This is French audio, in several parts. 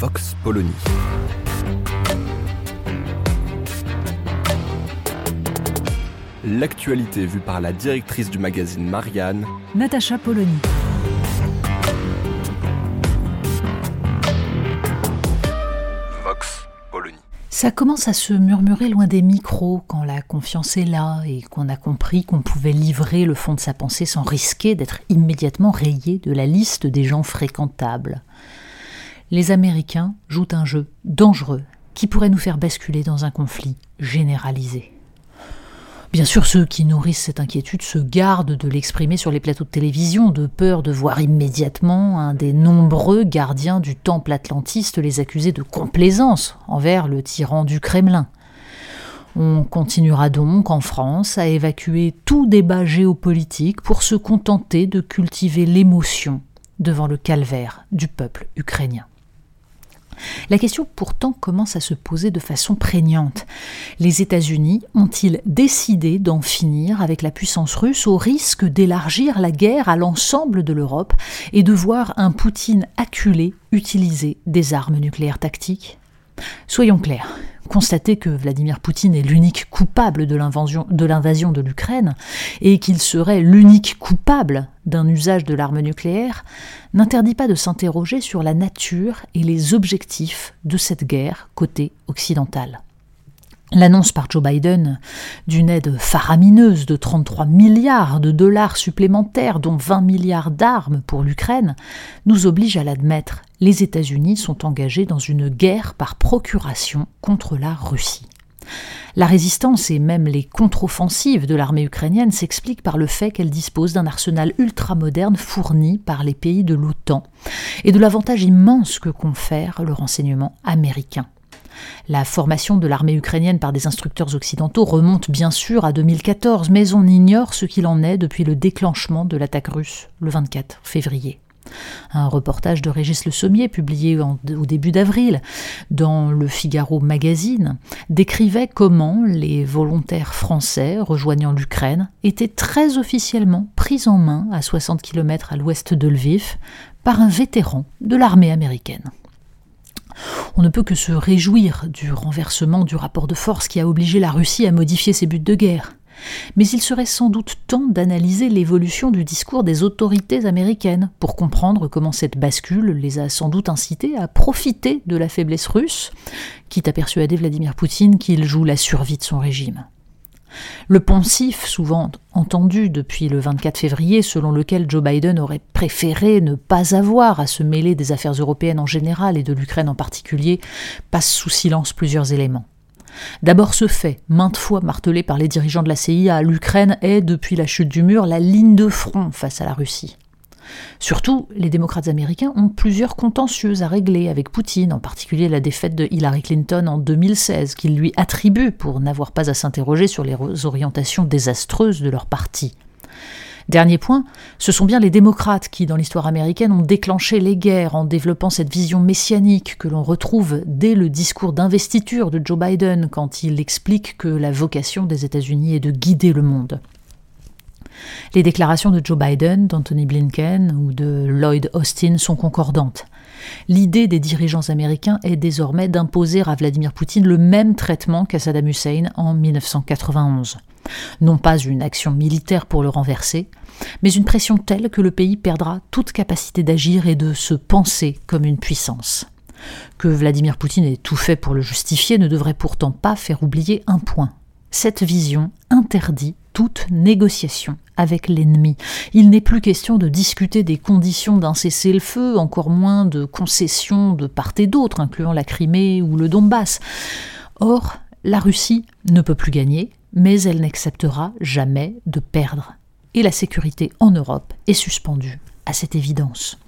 Vox Polony. L'actualité vue par la directrice du magazine Marianne, Natacha Polony. Vox Polony. Ça commence à se murmurer loin des micros quand la confiance est là et qu'on a compris qu'on pouvait livrer le fond de sa pensée sans risquer d'être immédiatement rayé de la liste des gens fréquentables. Les Américains jouent un jeu dangereux qui pourrait nous faire basculer dans un conflit généralisé. Bien sûr, ceux qui nourrissent cette inquiétude se gardent de l'exprimer sur les plateaux de télévision, de peur de voir immédiatement un des nombreux gardiens du temple atlantiste les accuser de complaisance envers le tyran du Kremlin. On continuera donc en France à évacuer tout débat géopolitique pour se contenter de cultiver l'émotion devant le calvaire du peuple ukrainien. La question pourtant commence à se poser de façon prégnante. Les États-Unis ont-ils décidé d'en finir avec la puissance russe au risque d'élargir la guerre à l'ensemble de l'Europe et de voir un Poutine acculé utiliser des armes nucléaires tactiques? Soyons clairs, constater que Vladimir Poutine est l'unique coupable de l'invasion de l'Ukraine et qu'il serait l'unique coupable d'un usage de l'arme nucléaire n'interdit pas de s'interroger sur la nature et les objectifs de cette guerre côté occidental. L'annonce par Joe Biden d'une aide faramineuse de 33 milliards de dollars supplémentaires, dont 20 milliards d'armes pour l'Ukraine, nous oblige à l'admettre. Les États-Unis sont engagés dans une guerre par procuration contre la Russie. La résistance et même les contre-offensives de l'armée ukrainienne s'expliquent par le fait qu'elle dispose d'un arsenal ultramoderne fourni par les pays de l'OTAN et de l'avantage immense que confère le renseignement américain. La formation de l'armée ukrainienne par des instructeurs occidentaux remonte bien sûr à 2014, mais on ignore ce qu'il en est depuis le déclenchement de l'attaque russe le 24 février. Un reportage de Régis Le Sommier, publié au début d'avril dans le Figaro Magazine, décrivait comment les volontaires français rejoignant l'Ukraine étaient très officiellement pris en main à 60 km à l'ouest de Lviv par un vétéran de l'armée américaine. On ne peut que se réjouir du renversement du rapport de force qui a obligé la Russie à modifier ses buts de guerre. Mais il serait sans doute temps d'analyser l'évolution du discours des autorités américaines pour comprendre comment cette bascule les a sans doute incités à profiter de la faiblesse russe, quitte à persuader Vladimir Poutine qu'il joue la survie de son régime. Le poncif, souvent entendu depuis le 24 février, selon lequel Joe Biden aurait préféré ne pas avoir à se mêler des affaires européennes en général et de l'Ukraine en particulier, passe sous silence plusieurs éléments. D'abord ce fait, maintes fois martelé par les dirigeants de la CIA, l'Ukraine est, depuis la chute du mur, la ligne de front face à la Russie. Surtout, les démocrates américains ont plusieurs contentieux à régler avec Poutine, en particulier la défaite de Hillary Clinton en 2016, qu'ils lui attribuent pour n'avoir pas à s'interroger sur les orientations désastreuses de leur parti. Dernier point, ce sont bien les démocrates qui, dans l'histoire américaine, ont déclenché les guerres en développant cette vision messianique que l'on retrouve dès le discours d'investiture de Joe Biden quand il explique que la vocation des États-Unis est de guider le monde. Les déclarations de Joe Biden, d'Anthony Blinken ou de Lloyd Austin sont concordantes. L'idée des dirigeants américains est désormais d'imposer à Vladimir Poutine le même traitement qu'à Saddam Hussein en 1991. Non pas une action militaire pour le renverser, mais une pression telle que le pays perdra toute capacité d'agir et de se penser comme une puissance. Que Vladimir Poutine ait tout fait pour le justifier ne devrait pourtant pas faire oublier un point. Cette vision interdit toute négociation avec l'ennemi. Il n'est plus question de discuter des conditions d'un cessez-le-feu, encore moins de concessions de part et d'autre, incluant la Crimée ou le Donbass. Or, la Russie ne peut plus gagner, mais elle n'acceptera jamais de perdre. Et la sécurité en Europe est suspendue à cette évidence.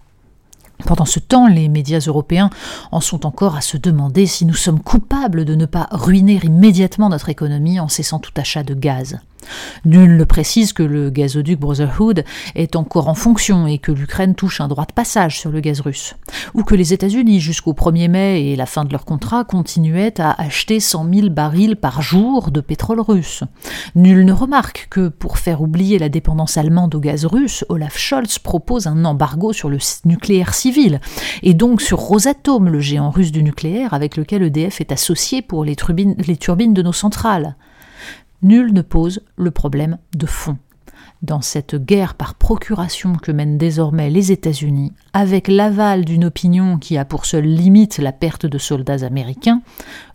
Pendant ce temps, les médias européens en sont encore à se demander si nous sommes coupables de ne pas ruiner immédiatement notre économie en cessant tout achat de gaz. Nul ne précise que le gazoduc Brotherhood est encore en fonction et que l'Ukraine touche un droit de passage sur le gaz russe. Ou que les États-Unis, jusqu'au 1er mai et la fin de leur contrat, continuaient à acheter 100 000 barils par jour de pétrole russe. Nul ne remarque que, pour faire oublier la dépendance allemande au gaz russe, Olaf Scholz propose un embargo sur le nucléaire civil, et donc sur Rosatom, le géant russe du nucléaire avec lequel EDF est associé pour les turbines, les turbines de nos centrales nul ne pose le problème de fond. Dans cette guerre par procuration que mènent désormais les États-Unis, avec l'aval d'une opinion qui a pour seule limite la perte de soldats américains,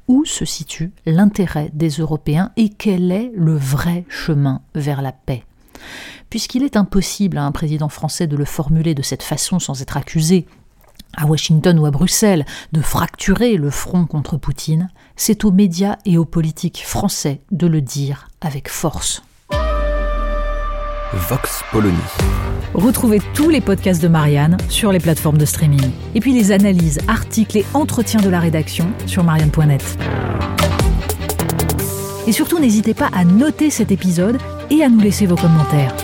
où se situe l'intérêt des Européens et quel est le vrai chemin vers la paix? Puisqu'il est impossible à un président français de le formuler de cette façon sans être accusé à Washington ou à Bruxelles, de fracturer le front contre Poutine, c'est aux médias et aux politiques français de le dire avec force. Vox Polony. Retrouvez tous les podcasts de Marianne sur les plateformes de streaming. Et puis les analyses, articles et entretiens de la rédaction sur marianne.net. Et surtout, n'hésitez pas à noter cet épisode et à nous laisser vos commentaires.